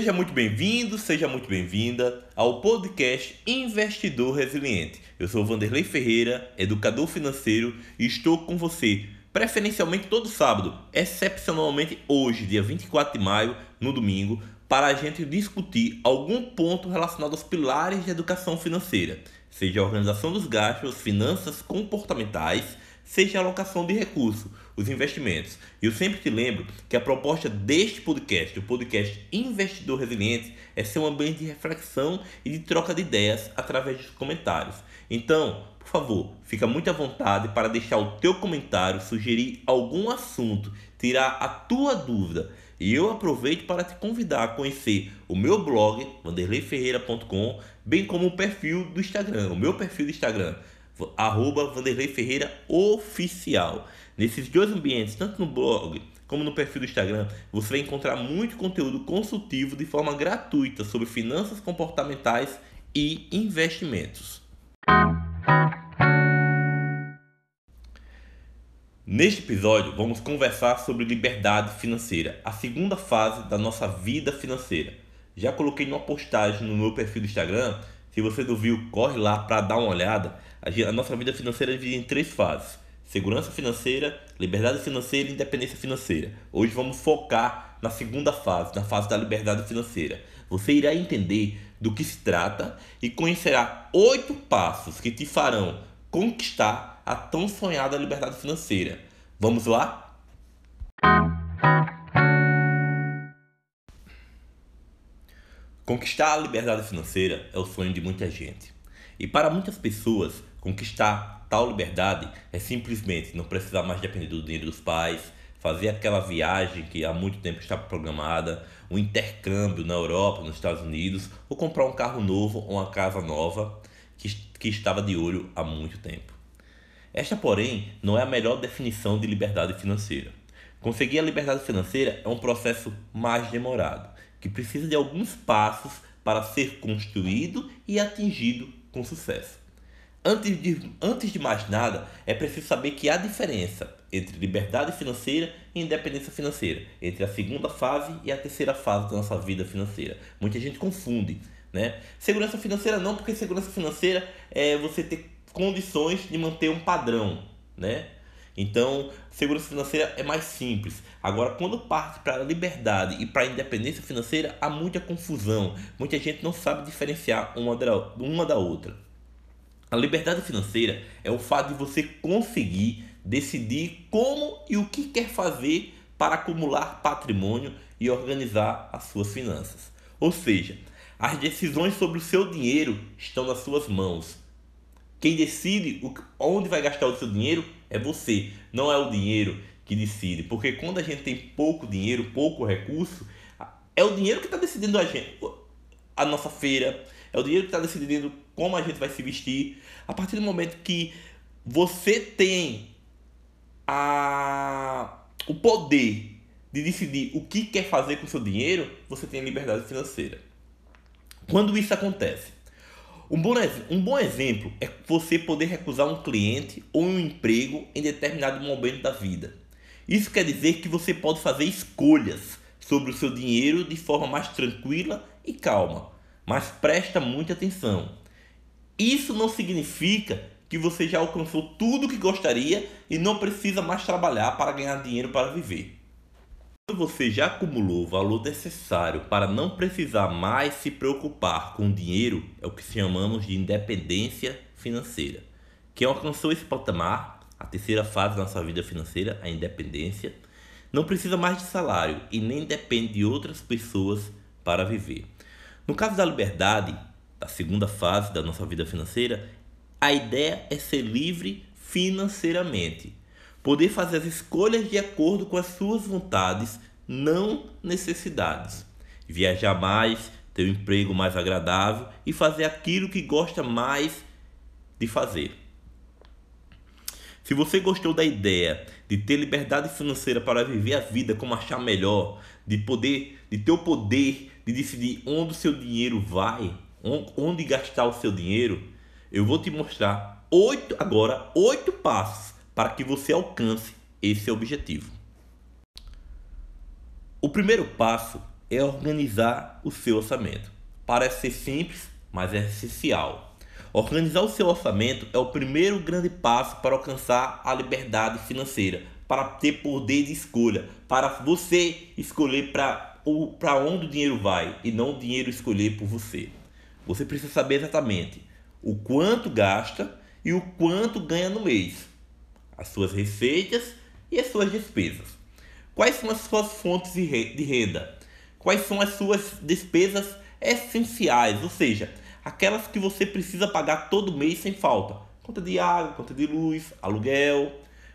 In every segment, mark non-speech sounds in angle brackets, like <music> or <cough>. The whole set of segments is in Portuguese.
Seja muito bem-vindo, seja muito bem-vinda ao podcast Investidor Resiliente. Eu sou Vanderlei Ferreira, educador financeiro, e estou com você, preferencialmente todo sábado, excepcionalmente hoje, dia 24 de maio, no domingo, para a gente discutir algum ponto relacionado aos pilares de educação financeira, seja a organização dos gastos, finanças comportamentais, seja a alocação de recursos, os investimentos. E eu sempre te lembro que a proposta deste podcast, o podcast Investidor Resiliente, é ser um ambiente de reflexão e de troca de ideias através dos comentários. Então, por favor, fica muito à vontade para deixar o teu comentário, sugerir algum assunto, tirar a tua dúvida. E eu aproveito para te convidar a conhecer o meu blog, vanderleiferreira.com, bem como o perfil do Instagram, o meu perfil do Instagram, arroba Vanderlei Ferreira Oficial. Nesses dois ambientes, tanto no blog como no perfil do Instagram, você vai encontrar muito conteúdo consultivo de forma gratuita sobre finanças comportamentais e investimentos. Neste episódio, vamos conversar sobre liberdade financeira, a segunda fase da nossa vida financeira. Já coloquei uma postagem no meu perfil do Instagram. Se você não viu, corre lá para dar uma olhada. A nossa vida financeira é dividida em três fases: segurança financeira, liberdade financeira e independência financeira. Hoje vamos focar na segunda fase, na fase da liberdade financeira. Você irá entender do que se trata e conhecerá oito passos que te farão conquistar a tão sonhada liberdade financeira. Vamos lá? Conquistar a liberdade financeira é o sonho de muita gente. E para muitas pessoas, conquistar tal liberdade é simplesmente não precisar mais depender do dinheiro dos pais, fazer aquela viagem que há muito tempo está programada, um intercâmbio na Europa, nos Estados Unidos, ou comprar um carro novo ou uma casa nova que, que estava de olho há muito tempo. Esta, porém, não é a melhor definição de liberdade financeira. Conseguir a liberdade financeira é um processo mais demorado, que precisa de alguns passos para ser construído e atingido com sucesso. Antes de, antes de mais nada, é preciso saber que há diferença entre liberdade financeira e independência financeira, entre a segunda fase e a terceira fase da nossa vida financeira. Muita gente confunde, né? Segurança financeira não, porque segurança financeira é você ter condições de manter um padrão, né? Então, segurança financeira é mais simples. Agora, quando parte para a liberdade e para a independência financeira, há muita confusão. Muita gente não sabe diferenciar uma da, uma da outra. A liberdade financeira é o fato de você conseguir decidir como e o que quer fazer para acumular patrimônio e organizar as suas finanças. Ou seja, as decisões sobre o seu dinheiro estão nas suas mãos. Quem decide onde vai gastar o seu dinheiro é você, não é o dinheiro que decide. Porque quando a gente tem pouco dinheiro, pouco recurso, é o dinheiro que está decidindo a gente, a nossa feira, é o dinheiro que está decidindo como a gente vai se vestir. A partir do momento que você tem a, o poder de decidir o que quer fazer com o seu dinheiro, você tem liberdade financeira. Quando isso acontece? Um bom, um bom exemplo é você poder recusar um cliente ou um emprego em determinado momento da vida. Isso quer dizer que você pode fazer escolhas sobre o seu dinheiro de forma mais tranquila e calma, mas presta muita atenção. Isso não significa que você já alcançou tudo o que gostaria e não precisa mais trabalhar para ganhar dinheiro para viver. Quando você já acumulou o valor necessário para não precisar mais se preocupar com dinheiro, é o que chamamos de independência financeira. Quem alcançou esse patamar, a terceira fase da nossa vida financeira, a independência, não precisa mais de salário e nem depende de outras pessoas para viver. No caso da liberdade, da segunda fase da nossa vida financeira, a ideia é ser livre financeiramente poder fazer as escolhas de acordo com as suas vontades, não necessidades. Viajar mais, ter um emprego mais agradável e fazer aquilo que gosta mais de fazer. Se você gostou da ideia de ter liberdade financeira para viver a vida como achar melhor, de poder, de ter o poder de decidir onde o seu dinheiro vai, onde gastar o seu dinheiro, eu vou te mostrar oito agora oito passos para que você alcance esse objetivo. O primeiro passo é organizar o seu orçamento. Parece ser simples, mas é essencial. Organizar o seu orçamento é o primeiro grande passo para alcançar a liberdade financeira, para ter poder de escolha, para você escolher para onde o dinheiro vai e não o dinheiro escolher por você. Você precisa saber exatamente o quanto gasta e o quanto ganha no mês, as suas receitas e as suas despesas. Quais são as suas fontes de renda? Quais são as suas despesas essenciais, ou seja, aquelas que você precisa pagar todo mês sem falta? Conta de água, conta de luz, aluguel.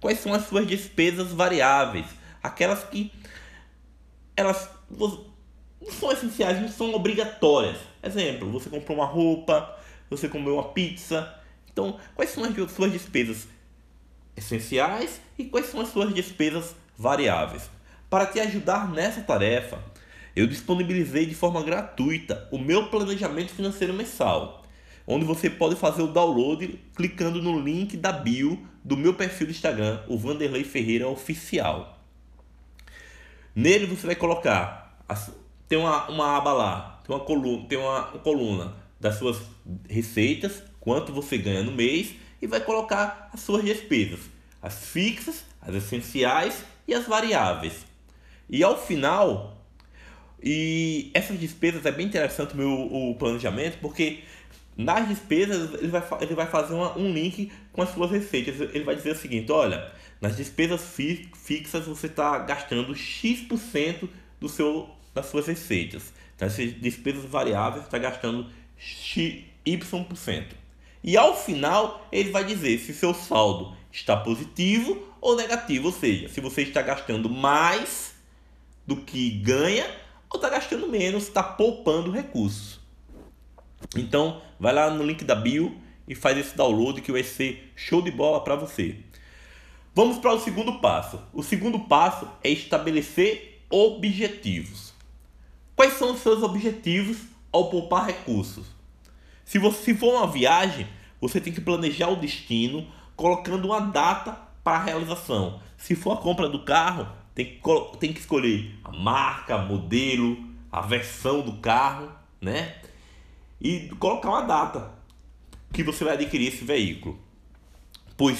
Quais são as suas despesas variáveis? Aquelas que elas não são essenciais, não são obrigatórias. Exemplo, você comprou uma roupa, você comeu uma pizza. Então, quais são as suas despesas essenciais e quais são as suas despesas variáveis? Para te ajudar nessa tarefa, eu disponibilizei de forma gratuita o meu planejamento financeiro mensal, onde você pode fazer o download clicando no link da bio do meu perfil do Instagram, o Vanderlei Ferreira Oficial. Nele você vai colocar, tem uma, uma aba lá, tem uma coluna, tem uma coluna das suas receitas, quanto você ganha no mês e vai colocar as suas despesas, as fixas, as essenciais e as variáveis. E ao final, e essas despesas é bem interessante o meu o planejamento, porque nas despesas ele vai, ele vai fazer uma, um link com as suas receitas. Ele vai dizer o seguinte: olha, nas despesas fi, fixas você está gastando X% do seu, das suas receitas. Nas despesas variáveis está gastando Y%. E ao final ele vai dizer se seu saldo está positivo ou negativo, ou seja, se você está gastando mais do que ganha ou está gastando menos, está poupando recursos. Então, vai lá no link da bio e faz esse download que vai ser show de bola para você. Vamos para o segundo passo. O segundo passo é estabelecer objetivos. Quais são os seus objetivos ao poupar recursos? Se você for uma viagem, você tem que planejar o destino colocando uma data para a realização. Se for a compra do carro, tem que, tem que escolher a marca, modelo, a versão do carro, né? E colocar uma data que você vai adquirir esse veículo. Pois,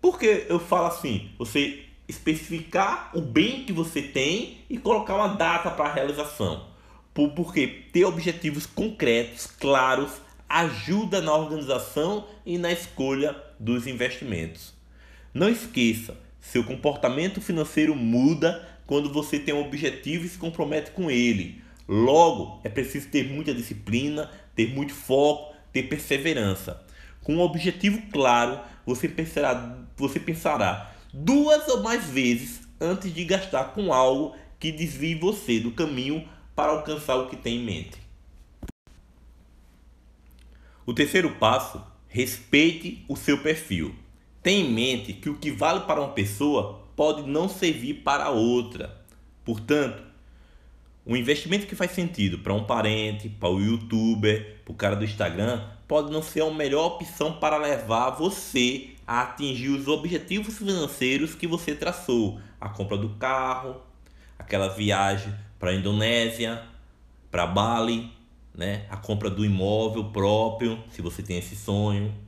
porque eu falo assim, você especificar o bem que você tem e colocar uma data para a realização porque ter objetivos concretos, claros, ajuda na organização e na escolha dos investimentos. Não esqueça, seu comportamento financeiro muda quando você tem um objetivo e se compromete com ele. Logo, é preciso ter muita disciplina, ter muito foco, ter perseverança. Com um objetivo claro, você pensará, você pensará duas ou mais vezes antes de gastar com algo que desvie você do caminho para alcançar o que tem em mente. O terceiro passo, respeite o seu perfil. Tenha em mente que o que vale para uma pessoa pode não servir para outra. Portanto, um investimento que faz sentido para um parente, para o youtuber, para o cara do Instagram, pode não ser a melhor opção para levar você a atingir os objetivos financeiros que você traçou. A compra do carro, aquela viagem para a Indonésia, para Bali, né? a compra do imóvel próprio, se você tem esse sonho.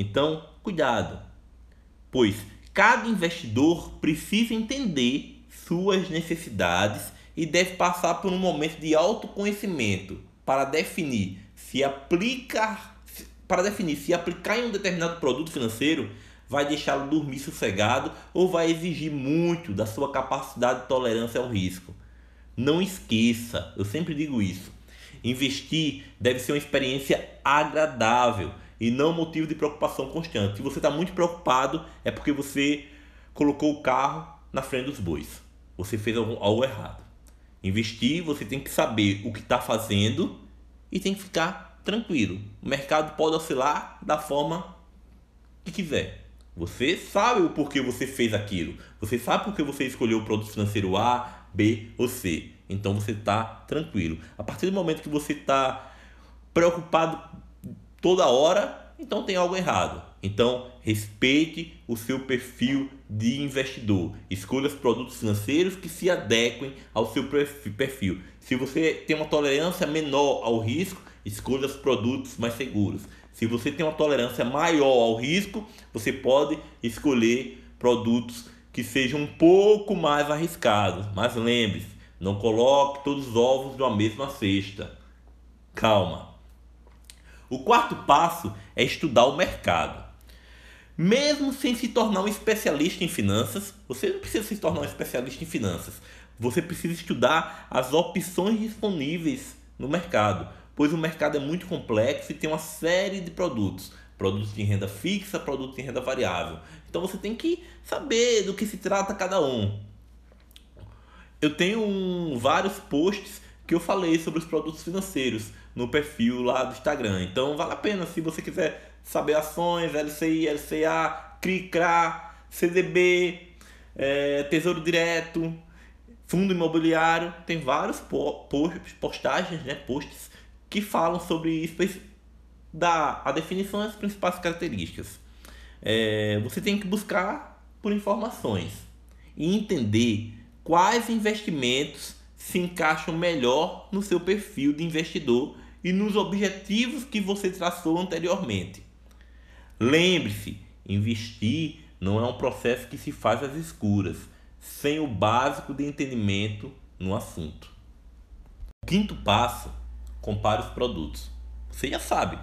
Então, cuidado, pois cada investidor precisa entender suas necessidades e deve passar por um momento de autoconhecimento para definir se aplicar para definir se aplicar em um determinado produto financeiro vai deixá-lo dormir sossegado ou vai exigir muito da sua capacidade de tolerância ao risco. Não esqueça, eu sempre digo isso. Investir deve ser uma experiência agradável e não motivo de preocupação constante. Se você está muito preocupado, é porque você colocou o carro na frente dos bois. Você fez algo, errado. Investir, você tem que saber o que está fazendo e tem que ficar tranquilo. O mercado pode oscilar da forma que quiser. Você sabe o porquê você fez aquilo. Você sabe porque você escolheu o produto financeiro A, B ou C. Então você está tranquilo. A partir do momento que você está preocupado toda hora, então tem algo errado. Então, respeite o seu perfil de investidor. Escolha os produtos financeiros que se adequem ao seu perfil. Se você tem uma tolerância menor ao risco, escolha os produtos mais seguros. Se você tem uma tolerância maior ao risco, você pode escolher produtos que sejam um pouco mais arriscados. Mas lembre-se, não coloque todos os ovos de uma mesma cesta. Calma. O quarto passo é estudar o mercado. Mesmo sem se tornar um especialista em finanças, você não precisa se tornar um especialista em finanças. Você precisa estudar as opções disponíveis no mercado, pois o mercado é muito complexo e tem uma série de produtos, produtos de renda fixa, produtos de renda variável. Então você tem que saber do que se trata cada um. Eu tenho um, vários posts que eu falei sobre os produtos financeiros no perfil lá do Instagram. Então vale a pena se você quiser saber ações, LCI, LCA, CRICRA, CDB, é, Tesouro Direto, Fundo Imobiliário, tem vários postagens, né, posts que falam sobre isso, da a definição das principais características. É, você tem que buscar por informações e entender quais investimentos se encaixam melhor no seu perfil de investidor e nos objetivos que você traçou anteriormente. Lembre-se, investir não é um processo que se faz às escuras, sem o básico de entendimento no assunto. O quinto passo, compare os produtos. Você já sabe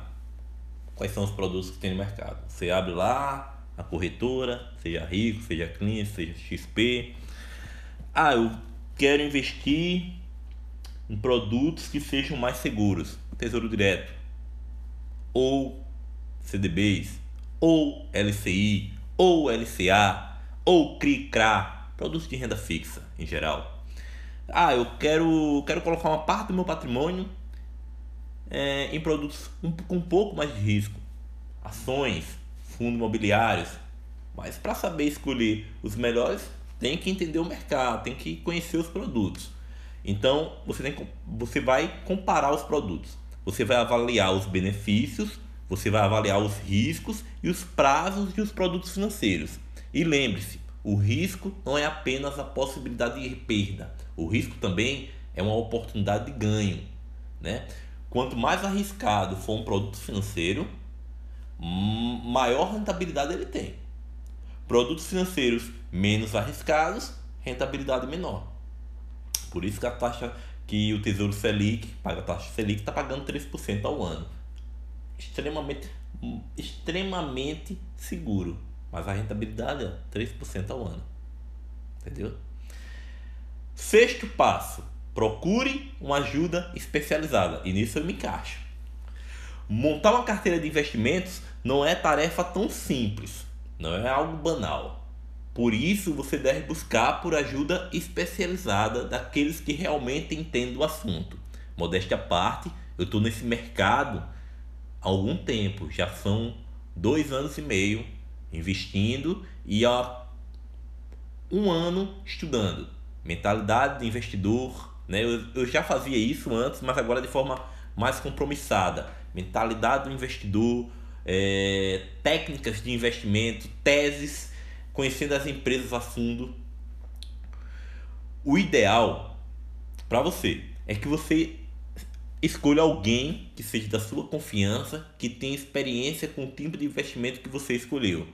quais são os produtos que tem no mercado. Você abre lá a corretora, seja Rico, seja Clean, seja XP. Ah, eu quero investir em produtos que sejam mais seguros. Tesouro Direto, ou CDBs, ou LCI, ou LCA, ou CRI-CRA, produtos de renda fixa em geral. Ah, eu quero, quero colocar uma parte do meu patrimônio é, em produtos com um, um pouco mais de risco, ações, fundos imobiliários. Mas para saber escolher os melhores, tem que entender o mercado, tem que conhecer os produtos. Então você, tem, você vai comparar os produtos. Você vai avaliar os benefícios, você vai avaliar os riscos e os prazos de os produtos financeiros. E lembre-se, o risco não é apenas a possibilidade de perda. O risco também é uma oportunidade de ganho. Né? Quanto mais arriscado for um produto financeiro, maior rentabilidade ele tem. Produtos financeiros menos arriscados, rentabilidade menor. Por isso que a taxa que o Tesouro Selic, paga a taxa Selic, está pagando 3% ao ano. Extremamente, extremamente seguro. Mas a rentabilidade é 3% ao ano. Entendeu? Sexto passo. Procure uma ajuda especializada. E nisso eu me encaixo. Montar uma carteira de investimentos não é tarefa tão simples. Não é algo banal. Por isso, você deve buscar por ajuda especializada daqueles que realmente entendem o assunto. Modéstia à parte, eu estou nesse mercado há algum tempo, já são dois anos e meio investindo e há um ano estudando. Mentalidade de investidor, né? eu, eu já fazia isso antes, mas agora de forma mais compromissada. Mentalidade do investidor, é, técnicas de investimento, teses conhecendo as empresas a fundo. O ideal para você é que você escolha alguém que seja da sua confiança, que tenha experiência com o tipo de investimento que você escolheu.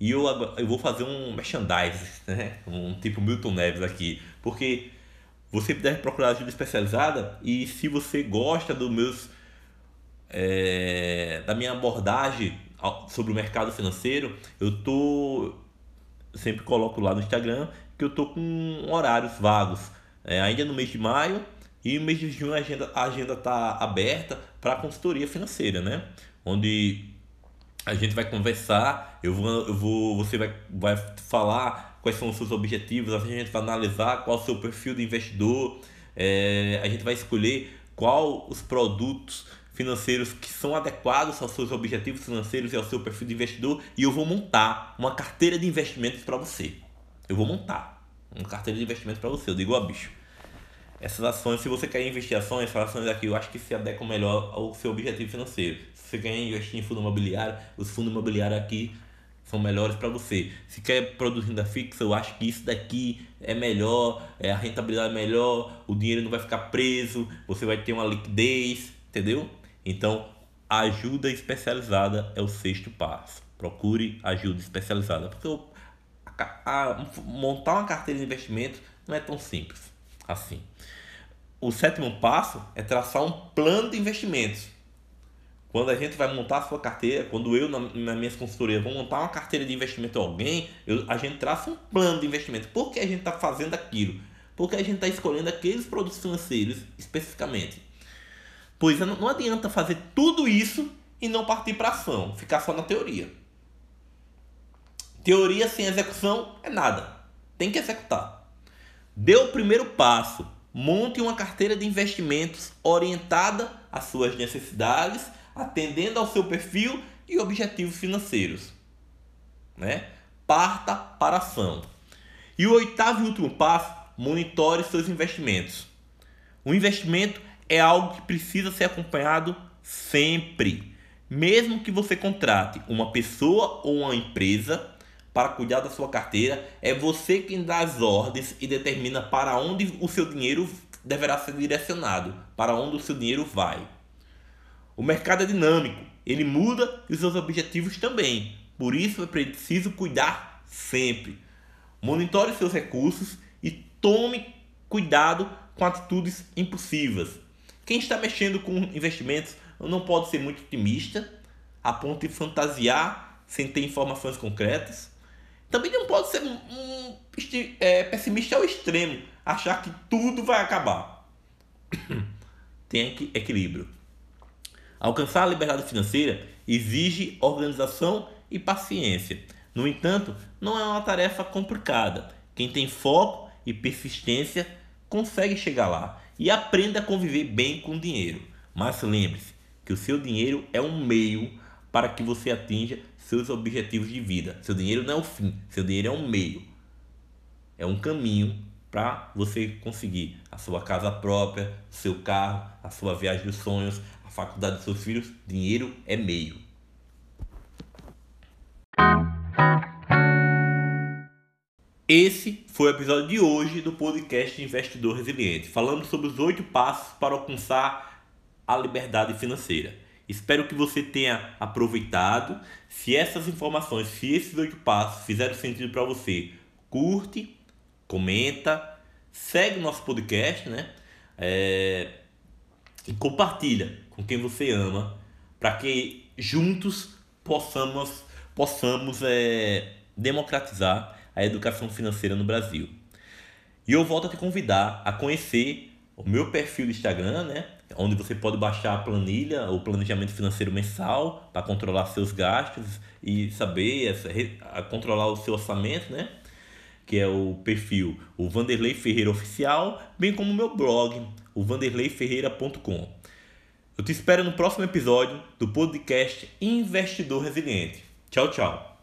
E eu, eu vou fazer um merchandising, né? um tipo Milton Neves aqui, porque você deve procurar ajuda especializada e se você gosta dos meus é, da minha abordagem sobre o mercado financeiro, eu tô sempre coloco lá no Instagram que eu tô com horários vagos. É, ainda no mês de maio e no mês de junho a agenda, a agenda tá aberta para consultoria financeira, né? Onde a gente vai conversar, eu vou, eu vou, você vai, vai falar quais são os seus objetivos, a gente vai analisar qual é o seu perfil de investidor, é, a gente vai escolher qual os produtos financeiros que são adequados aos seus objetivos financeiros e ao seu perfil de investidor e eu vou montar uma carteira de investimentos para você. Eu vou montar uma carteira de investimentos para você. Eu digo, ó, bicho, essas ações, se você quer investir ações, essas ações aqui eu acho que se adequam melhor ao seu objetivo financeiro. Se você quer investir em fundo imobiliário, os fundos imobiliários aqui são melhores para você. Se quer produto renda fixa, eu acho que isso daqui é melhor, é, a rentabilidade é melhor, o dinheiro não vai ficar preso, você vai ter uma liquidez, entendeu? Então, ajuda especializada é o sexto passo. Procure ajuda especializada, porque eu, a, a, montar uma carteira de investimento não é tão simples assim. O sétimo passo é traçar um plano de investimentos. Quando a gente vai montar a sua carteira, quando eu, na, na minhas consultorias, vou montar uma carteira de investimento a alguém, eu, a gente traça um plano de investimento. Por que a gente está fazendo aquilo? Porque a gente está escolhendo aqueles produtos financeiros especificamente. Pois não, adianta fazer tudo isso e não partir para ação, ficar só na teoria. Teoria sem execução é nada. Tem que executar. Dê o primeiro passo. Monte uma carteira de investimentos orientada às suas necessidades, atendendo ao seu perfil e objetivos financeiros. Né? Parta para ação. E o oitavo e último passo, monitore seus investimentos. O investimento é algo que precisa ser acompanhado sempre. Mesmo que você contrate uma pessoa ou uma empresa para cuidar da sua carteira, é você quem dá as ordens e determina para onde o seu dinheiro deverá ser direcionado, para onde o seu dinheiro vai. O mercado é dinâmico, ele muda e os seus objetivos também. Por isso é preciso cuidar sempre. Monitore seus recursos e tome cuidado com atitudes impulsivas. Quem está mexendo com investimentos não pode ser muito otimista, a ponto de fantasiar sem ter informações concretas. Também não pode ser um, é, pessimista ao extremo, achar que tudo vai acabar. <coughs> Tem equilíbrio. Alcançar a liberdade financeira exige organização e paciência. No entanto, não é uma tarefa complicada. Quem tem foco e persistência consegue chegar lá e aprenda a conviver bem com o dinheiro. Mas lembre-se que o seu dinheiro é um meio para que você atinja seus objetivos de vida. Seu dinheiro não é o fim, seu dinheiro é um meio. É um caminho para você conseguir a sua casa própria, seu carro, a sua viagem dos sonhos, a faculdade dos seus filhos. Dinheiro é meio. Esse foi o episódio de hoje do podcast Investidor Resiliente, falando sobre os oito passos para alcançar a liberdade financeira. Espero que você tenha aproveitado. Se essas informações, se esses oito passos fizeram sentido para você, curte, comenta, segue o nosso podcast, né? É... E compartilha com quem você ama, para que juntos possamos, possamos é, democratizar a educação financeira no Brasil. E eu volto a te convidar a conhecer o meu perfil do Instagram, né? Onde você pode baixar a planilha, o planejamento financeiro mensal para controlar seus gastos e saber essa, a controlar o seu orçamento, né? Que é o perfil o Vanderlei Ferreira Oficial, bem como o meu blog, o vanderleiferreira.com. Eu te espero no próximo episódio do podcast Investidor Resiliente. Tchau, tchau.